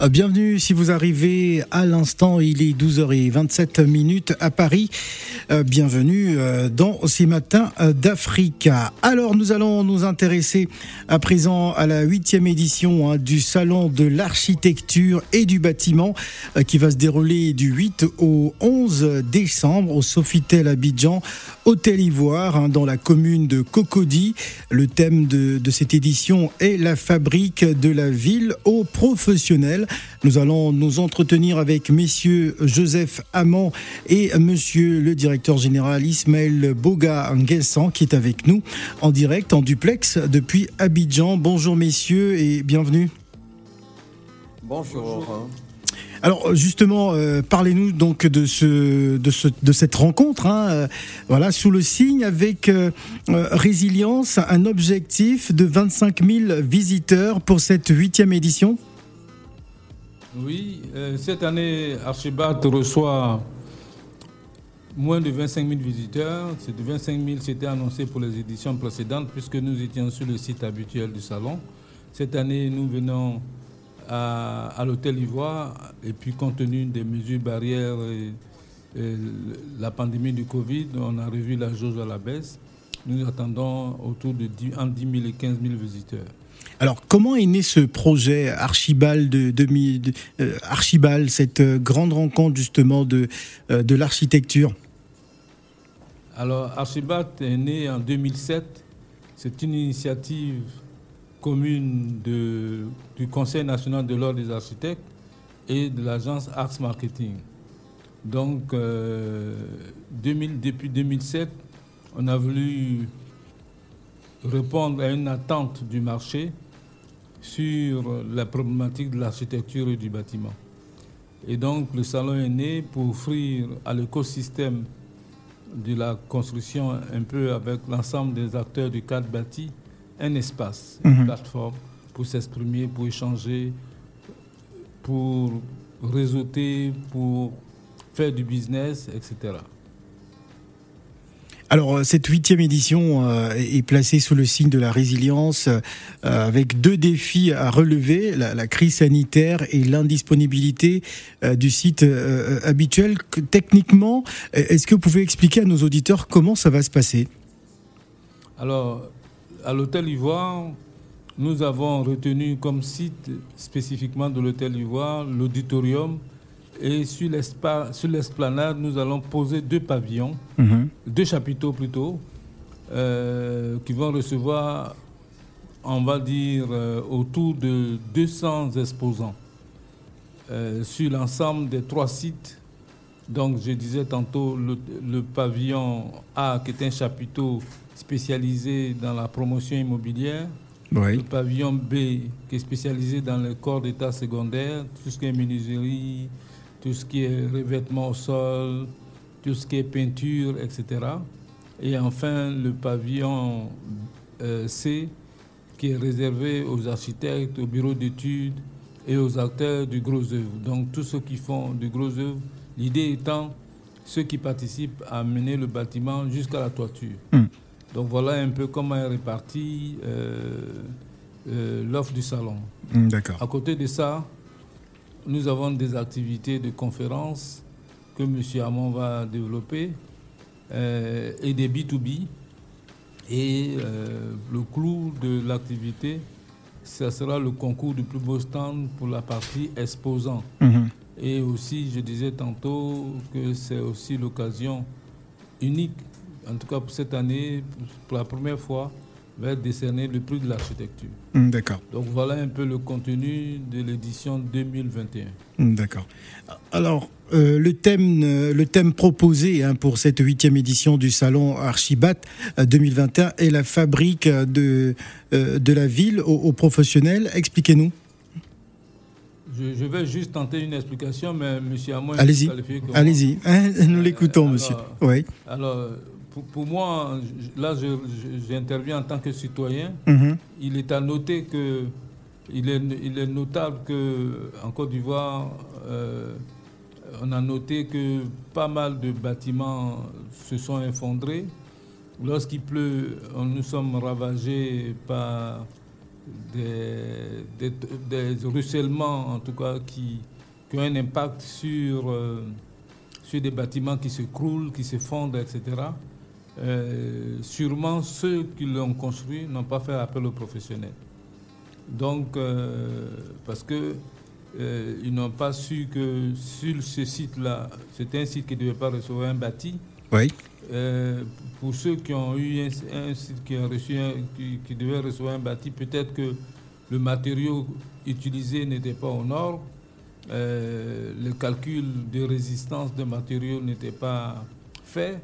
Euh, bienvenue si vous arrivez à l'instant, il est 12h27 minutes à Paris. Euh, bienvenue euh, dans ces matins d'Africa. Alors nous allons nous intéresser à présent à la huitième édition hein, du Salon de l'architecture et du bâtiment qui va se dérouler du 8 au 11 décembre au Sofitel Abidjan, Hôtel Ivoire, hein, dans la commune de Cocody. Le thème de, de cette édition est la fabrique de la ville aux professionnels. Nous allons nous entretenir avec messieurs Joseph Amand et monsieur le directeur général Ismaël Boga Nguessan qui est avec nous en direct, en duplex depuis Abidjan. Bonjour messieurs et bienvenue. Bonjour. Alors justement, euh, parlez-nous donc de ce, de ce, de cette rencontre. Hein, euh, voilà, sous le signe avec euh, résilience, un objectif de 25 000 visiteurs pour cette huitième édition. Oui, euh, cette année, Archibat reçoit moins de 25 000 visiteurs. Ces 25 000, c'était annoncé pour les éditions précédentes, puisque nous étions sur le site habituel du salon. Cette année, nous venons à, l'hôtel Ivoire, et puis compte tenu des mesures barrières et, la pandémie du Covid, on a revu la jauge à la baisse. Nous attendons autour de 10, entre 10 000 et 15 000 visiteurs. Alors, comment est né ce projet Archibald, de, euh, Archibald cette euh, grande rencontre justement de, euh, de l'architecture? Alors, Archibald est né en 2007. C'est une initiative commune de, du Conseil national de l'ordre des architectes et de l'agence Arts Marketing. Donc, 2000, depuis 2007, on a voulu répondre à une attente du marché sur la problématique de l'architecture et du bâtiment. Et donc le salon est né pour offrir à l'écosystème de la construction, un peu avec l'ensemble des acteurs du cadre bâti, un espace, une mhm. plateforme pour s'exprimer, pour échanger, pour réseauter, pour faire du business, etc. Alors euh, cette huitième édition euh, est placée sous le signe de la résilience euh, avec deux défis à relever, la, crise sanitaire et l'indisponibilité du site habituel. Techniquement, est-ce que vous pouvez expliquer à nos auditeurs comment ça va se passer? Alors, à l'hôtel Ivoire, nous avons retenu comme site spécifiquement de l'hôtel Ivoire l'auditorium et sur l'esplanade, nous allons poser deux pavillons, mhm. deux chapiteaux plutôt, euh, qui vont recevoir, on va dire, euh, autour de 200 exposants euh, sur l'ensemble des trois sites. Donc, je disais tantôt le, pavillon A, qui est un chapiteau spécialisé dans la promotion immobilière. Le pavillon B, qui est spécialisé dans le corps d'état secondaire, tout ce qui est menuiserie, tout ce qui est revêtement au sol, tout ce qui est peinture, etc. Et enfin, le pavillon euh, C, qui est réservé aux architectes, aux bureaux d'études et aux acteurs du gros œuvre. Donc, tous ceux qui font du gros œuvre, l'idée étant ceux qui participent à mener le bâtiment jusqu'à la toiture. Hmm. Donc, voilà un peu comment est répartie euh, euh, l'offre du salon. Hmm, d'accord. À côté de ça, nous avons des activités de conférences que M. Hamon va développer euh, et des B2B. Et euh, le clou de l'activité, ce sera le concours du plus beau stand pour la partie exposant. Mhm. Et aussi, je disais tantôt que c'est aussi l'occasion unique, en tout cas pour cette année, pour la première fois, va décerner le prix de l'architecture. Hmm, d'accord. Donc voilà un peu le contenu de l'édition 2021. Hmm, d'accord. Alors, euh, le, thème, euh, le thème proposé hein, pour cette huitième édition du salon Archibat 2021 euh, est la fabrique de, de la ville aux, professionnels. Expliquez-nous. Je, vais juste tenter une explication, mais M. Amon... Allez-y, allez-y. Nous l'écoutons, monsieur. Oui. Alors, pour, moi, là, j'interviens en tant que citoyen. Mhm. Il est à noter que il est, il est notable que en Côte d'Ivoire, euh, on a noté que pas mal de bâtiments se sont effondrés. lorsqu'il pleut, nous sommes ravagés par des, des, ruissellements, en tout cas, qui, qui ont un impact sur, euh, sur des bâtiments qui se croulent, qui se fondent, etc. Euh, sûrement, ceux qui l'ont construit n'ont pas fait appel aux professionnels. Donc, euh, parce que ils n'ont pas su que sur ce site-là, c'était un site qui ne devait pas recevoir un bâti. Oui. Euh, pour ceux qui ont eu un, site qui, a reçu qui, devait recevoir un bâti, peut-être que le matériau utilisé n'était pas au nord, euh, le calcul de résistance de matériaux n'était pas fait,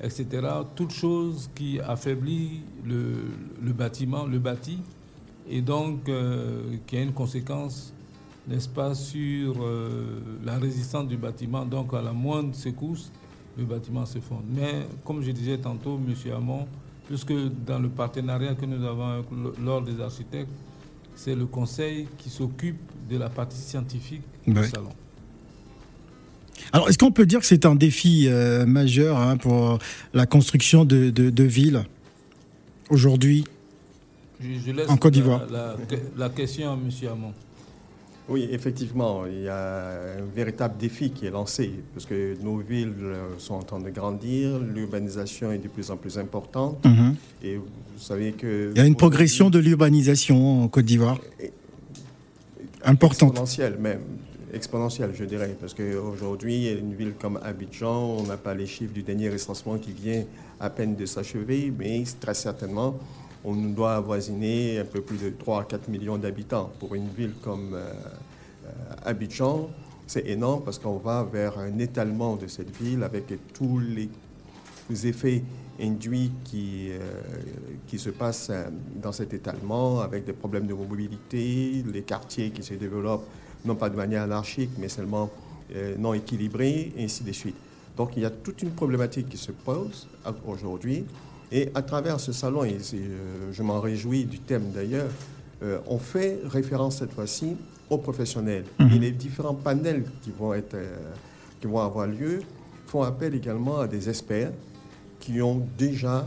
etc. Toutes choses qui affaiblissent le, bâtiment, le bâti, et donc euh, qui a une conséquence, n'est-ce pas, sur la résistance du bâtiment, donc à la moindre secousse le bâtiment se fonde. Mais comme je disais tantôt, M. Hamon, puisque dans le partenariat que nous avons avec l'Ordre des architectes, c'est le conseil qui s'occupe de la partie scientifique du salon. Alors, est-ce qu'on peut dire que c'est un défi euh, majeur hein, pour la construction de, villes aujourd'hui en Côte d'Ivoire? la, la, question à M. Hamon. Oui, effectivement, il y a un véritable défi qui est lancé, parce que nos villes sont en train de grandir, l'urbanisation est de plus en plus importante, mhm. et vous savez que... Il y a une progression de l'urbanisation en Côte d'Ivoire importante. Exponentielle même, exponentielle je dirais, parce qu'aujourd'hui, une ville comme Abidjan, on n'a pas les chiffres du dernier recensement qui vient à peine de s'achever, mais très certainement, on doit avoisiner un peu plus de 3 à 4 millions d'habitants. Pour une ville comme euh, euh, Abidjan, c'est énorme parce qu'on va vers un étalement de cette ville avec tous les, effets induits qui, euh, qui se passent dans cet étalement, avec des problèmes de mobilité, les quartiers qui se développent non pas de manière anarchique, mais seulement non équilibrés, et ainsi de suite. Donc il y a toute une problématique qui se pose aujourd'hui et à travers ce salon, et euh, je m'en réjouis du thème d'ailleurs, euh, on fait référence cette fois-ci aux professionnels. Mhm. Et les différents panels qui vont, être, euh, qui vont avoir lieu font appel également à des experts qui ont déjà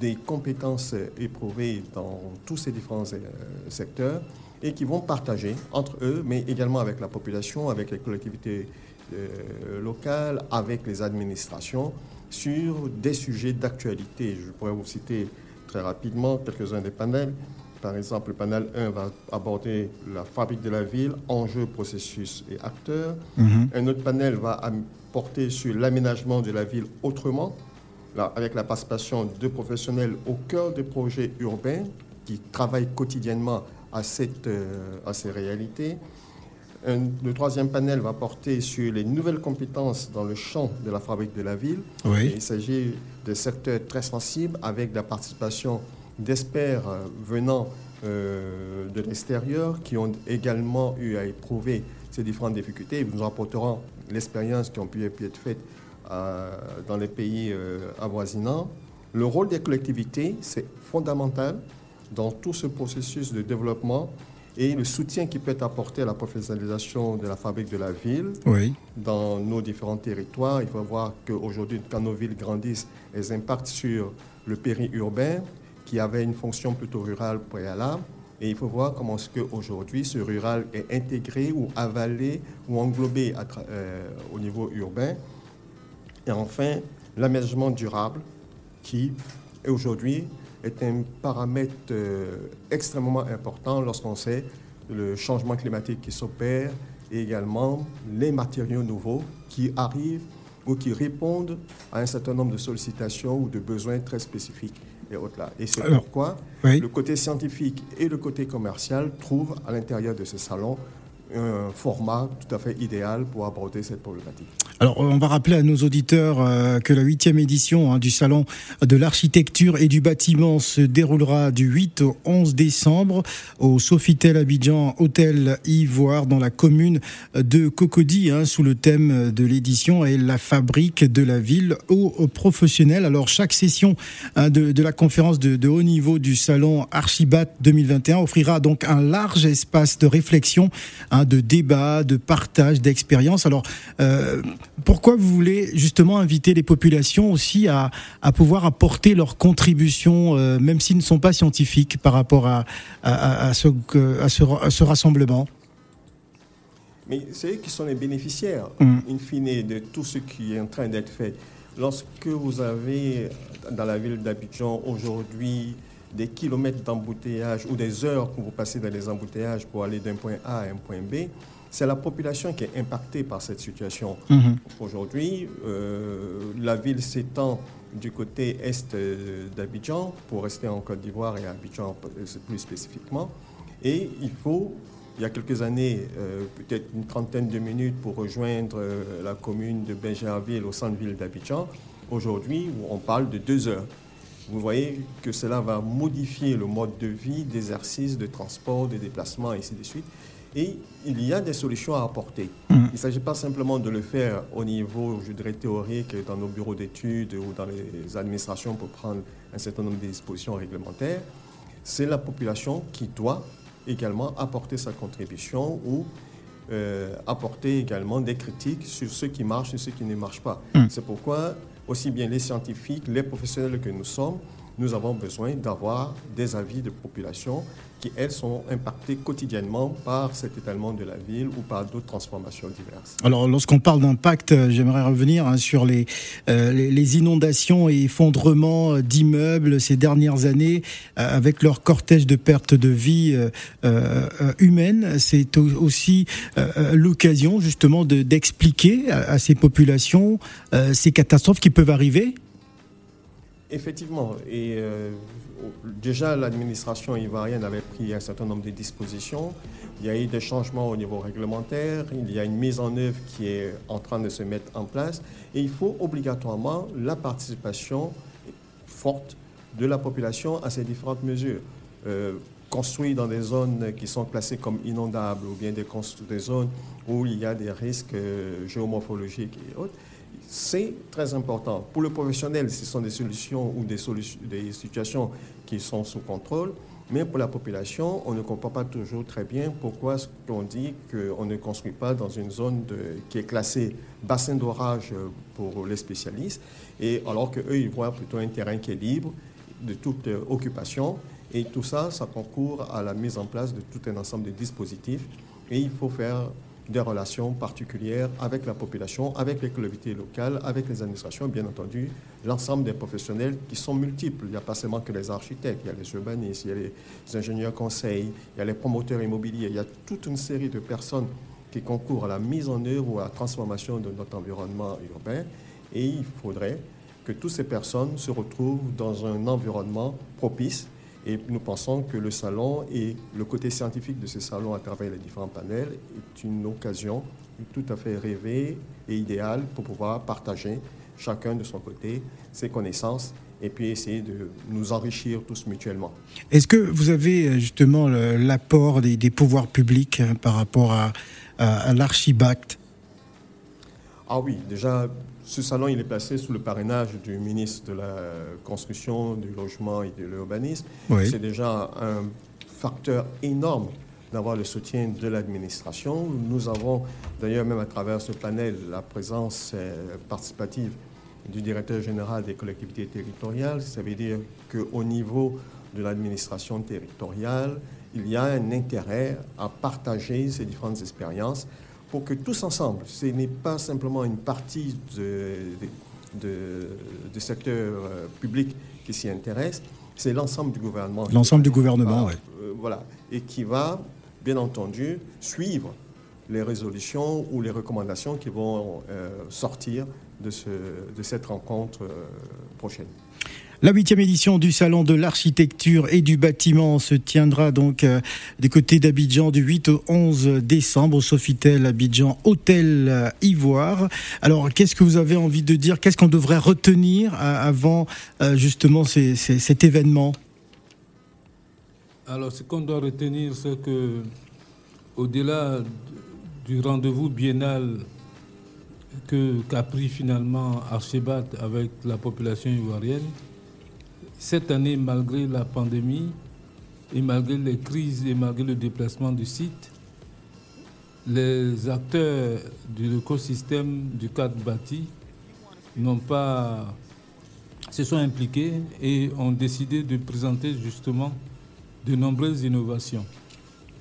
des compétences éprouvées dans tous ces différents secteurs et qui vont partager entre eux, mais également avec la population, avec les collectivités locales, avec les administrations, sur des sujets d'actualité. Je pourrais vous citer très rapidement quelques-uns des panels. Par exemple, le panel 1 va aborder la fabrique de la ville, enjeux, processus et acteurs. Mhm. Un autre panel va porter sur l'aménagement de la ville autrement, là, avec la participation de professionnels au cœur des projets urbains qui travaillent quotidiennement à, cette, euh, à ces réalités le troisième panel va porter sur les nouvelles compétences dans le champ de la fabrique de la ville. Il s'agit de secteurs très sensibles avec la participation d'experts euh, venant euh, de l'extérieur qui ont également eu à éprouver ces différentes difficultés. Nous rapporterons l'expérience qui a pu être faite euh, dans les pays avoisinants. Le rôle des collectivités, c'est fondamental dans tout ce processus de développement et le soutien qui peut être apporté à la professionnalisation de la fabrique de la ville dans nos différents territoires. Il faut voir qu'aujourd'hui, quand nos villes grandissent, elles impactent sur le périurbain qui avait une fonction plutôt rurale préalable. Et il faut voir comment est-ce qu'aujourd'hui, ce rural est intégré ou avalé ou englobé euh, au niveau urbain. Et enfin, l'aménagement durable qui, aujourd'hui, est un paramètre euh, extrêmement important lorsqu'on sait le changement climatique qui s'opère et également les matériaux nouveaux qui arrivent ou qui répondent à un certain nombre de sollicitations ou de besoins très spécifiques et autres là. Et c'est pourquoi le côté scientifique et le côté commercial trouvent à l'intérieur de ce salon un format tout à fait idéal pour aborder cette problématique. Alors, on va rappeler à nos auditeurs euh, que la huitième édition hein, du Salon de l'architecture et du bâtiment se déroulera du 8 au 11 décembre au Sofitel Abidjan Hôtel Ivoire dans la commune de Cocody, hein, sous le thème de l'édition et la fabrique de la ville aux professionnels. Alors, chaque session hein, de, la conférence de, haut niveau du Salon Archibat 2021 offrira donc un large espace de réflexion de débat, de partage, d'expérience. Alors, pourquoi vous voulez justement inviter les populations aussi à, à pouvoir apporter leur contribution, même s'ils ne sont pas scientifiques, par rapport à, à, ce, à ce rassemblement? Mais c'est eux qui sont les bénéficiaires, mm. in fine, de tout ce qui est en train d'être fait. Lorsque vous avez dans la ville d'Abidjan aujourd'hui des kilomètres d'embouteillage ou des heures que vous passez dans les embouteillages pour aller d'un point A à un point B, c'est la population qui est impactée par cette situation. Mm-hmm. Aujourd'hui, euh, la ville s'étend du côté est d'Abidjan, pour rester en Côte d'Ivoire et à Abidjan plus spécifiquement, et il faut il y a quelques années, euh, peut-être une trentaine de minutes pour rejoindre euh, la commune de Benjerville au centre-ville d'Abidjan. Aujourd'hui, on parle de deux heures. Vous voyez que cela va modifier le mode de vie, d'exercice, de transport, de déplacement, et ainsi de suite. Et il y a des solutions à apporter. Mm. Il ne s'agit pas simplement de le faire au niveau, je dirais, théorique, dans nos bureaux d'études ou dans les administrations pour prendre un certain nombre de dispositions réglementaires. C'est la population qui doit également apporter sa contribution ou euh, apporter également des critiques sur ce qui marche et ce qui ne marche pas. Hmm. C'est pourquoi aussi bien les scientifiques, les professionnels que nous sommes, nous avons besoin d'avoir des avis de population qui, elles, sont impactées quotidiennement par cet étalement de la ville ou par d'autres transformations diverses. Alors, lorsqu'on parle d'impact, euh, j'aimerais revenir hein, sur les, euh, les, inondations et effondrements euh, d'immeubles ces dernières années, avec leur cortège de pertes de vie humaines. C'est aussi l'occasion, justement, d'expliquer à, ces populations ces catastrophes qui peuvent arriver Effectivement. Et euh, déjà, l'administration ivoirienne avait pris un certain nombre de dispositions. Il y a eu des changements au niveau réglementaire. Il y a une mise en œuvre qui est en train de se mettre en place. Et il faut obligatoirement la participation forte de la population à ces différentes mesures. Euh, construire dans des zones qui sont classées comme inondables ou bien des, des zones où il y a des risques euh, géomorphologiques et autres c'est très important. Pour le professionnel, ce sont des solutions ou des, des situations qui sont sous contrôle. Mais pour la population, on ne comprend pas toujours très bien pourquoi on dit qu'on ne construit pas dans une zone qui est classée bassin d'orage pour les spécialistes, et alors qu'eux, ils voient plutôt un terrain qui est libre de toute occupation. Et tout ça, ça concourt à la mise en place de tout un ensemble de dispositifs. Et il faut faire des relations particulières avec la population, avec les collectivités locales, avec les administrations, bien entendu, l'ensemble des professionnels qui sont multiples. Il n'y a pas seulement que les architectes, il y a les urbanistes, il y a les ingénieurs conseils, il y a les promoteurs immobiliers, il y a toute une série de personnes qui concourent à la mise en œuvre ou à la transformation de notre environnement urbain. Et il faudrait que toutes ces personnes se retrouvent dans un environnement propice et nous pensons que le salon et le côté scientifique de ce salon à travers les différents panels est une occasion tout à fait rêvée et idéale pour pouvoir partager chacun de son côté ses connaissances et puis essayer de nous enrichir tous mutuellement. Est-ce que vous avez euh, justement l'apport des, pouvoirs publics hein, par rapport à, à, à l'archibact? Ah oui, déjà ce salon, il est placé sous le parrainage du ministre de la Construction, du Logement et de l'Urbanisme. C'est déjà un facteur énorme d'avoir le soutien de l'administration. Nous avons d'ailleurs, même à travers ce panel, la présence euh, participative du directeur général des collectivités territoriales. Ça veut dire qu'au niveau de l'administration territoriale, il y a un intérêt à partager ces différentes expériences pour que tous ensemble, ce n'est pas simplement une partie du secteur euh, public qui s'y intéresse, c'est l'ensemble du gouvernement. L'ensemble du gouvernement, oui. Euh, voilà. Et qui va, bien entendu, suivre les résolutions ou les recommandations qui vont euh, sortir de, ce, de, cette rencontre prochaine. La huitième édition du Salon de l'architecture et du bâtiment se tiendra donc euh, du côté d'Abidjan du 8 au 11 décembre au Sofitel Abidjan Hôtel euh, Ivoire. Alors, qu'est-ce que vous avez envie de dire? Qu'est-ce qu'on devrait retenir euh, avant justement cet événement? Alors, ce qu'on doit retenir, c'est que au-delà du rendez-vous biennal qu'a pris finalement Archebat avec la population ivoirienne, cette année, malgré la pandémie et malgré les crises et malgré le déplacement du site, les acteurs de l'écosystème du cadre bâti n'ont pas se sont impliqués et ont décidé de présenter justement de nombreuses innovations.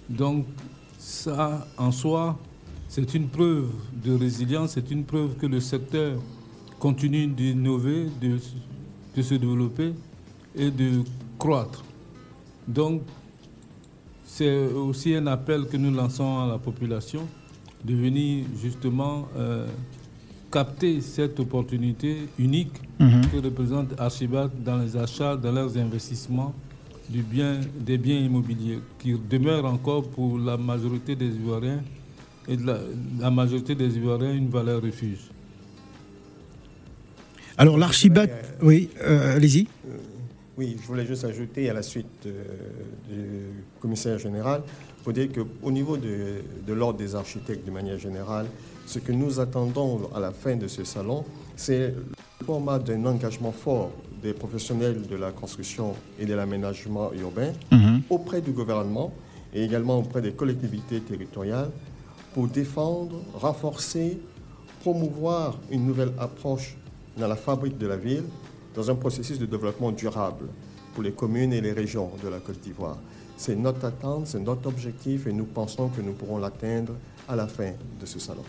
Donc ça, en soi, c'est une preuve de résilience, c'est une preuve que le secteur continue d'innover, de, de, se développer et de croître. Donc, c'est aussi un appel que nous lançons à la population de venir justement euh, capter cette opportunité unique mhm. que représente Archibald dans les achats, dans leurs investissements du bien, des biens immobiliers qui demeurent encore pour la majorité des Ivoiriens et de la, majorité des Ivoiriens une valeur refuge. Alors l'archibald, oui, euh, allez-y. Oui, je voulais juste ajouter à la suite euh, du commissaire général pour dire qu'au niveau de, de l'ordre des architectes de manière générale, ce que nous attendons à la fin de ce salon, c'est le format d'un engagement fort des professionnels de la construction et de l'aménagement urbain mhm. auprès du gouvernement et également auprès des collectivités territoriales pour défendre, renforcer, promouvoir une nouvelle approche dans la fabrique de la ville dans un processus de développement durable pour les communes et les régions de la Côte d'Ivoire. C'est notre attente, c'est notre objectif et nous pensons que nous pourrons l'atteindre à la fin de ce salon.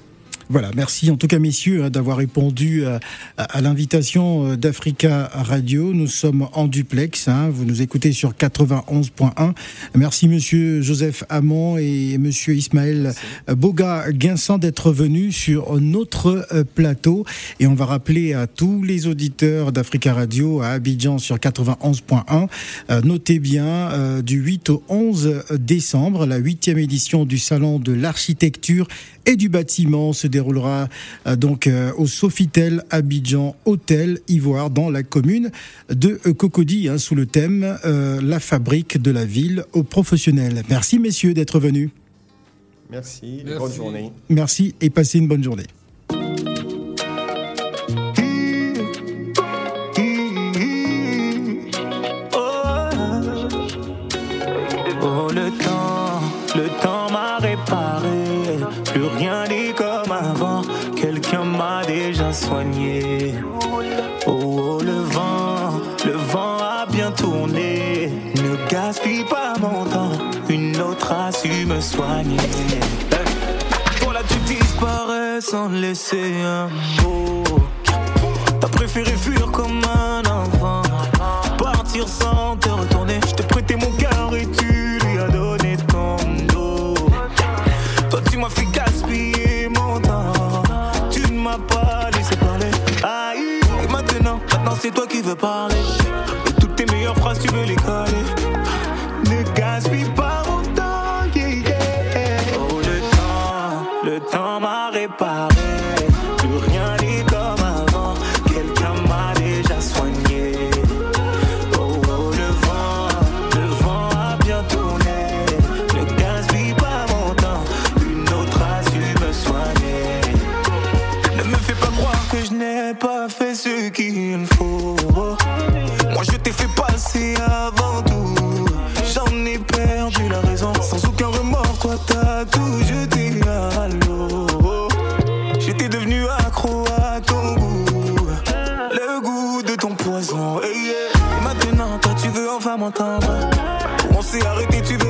Voilà, merci en tout cas messieurs hein, d'avoir répondu euh, à, l'invitation euh, d'Africa Radio. Nous sommes en duplex, hein. vous nous écoutez sur 91.1. Merci monsieur Joseph Hamon et monsieur Ismaël Boga Guinsan d'être venus sur notre euh, plateau. Et on va rappeler à tous les auditeurs d'Africa Radio à Abidjan sur 91.1, notez bien, du 8 au 11 décembre, la huitième édition du Salon de l'architecture et du bâtiment se déroulera euh, donc euh, au Sofitel Abidjan Hôtel Ivoire dans la commune de Cocody hein, sous le thème euh, La fabrique de la ville aux professionnels. Merci messieurs d'être venus. Merci, Merci. bonne journée. Merci et passez une bonne journée. Su me soigner. Voilà, tu disparais sans laisser un mot. T'as préféré fuir comme un enfant, partir sans te retourner. Je t'ai prêté mon cœur et tu lui as donné ton dos. Toi, tu m'as fait gaspiller mon temps, tu ne m'as pas laissé parler. Aïe, maintenant, maintenant c'est toi qui veux parler. Et toutes tes meilleures phrases, tu veux les coller. Le temps m'a réparé. Hey, yeah. Et maintenant, toi tu veux enfin m'entendre. On s'est arrêté, tu veux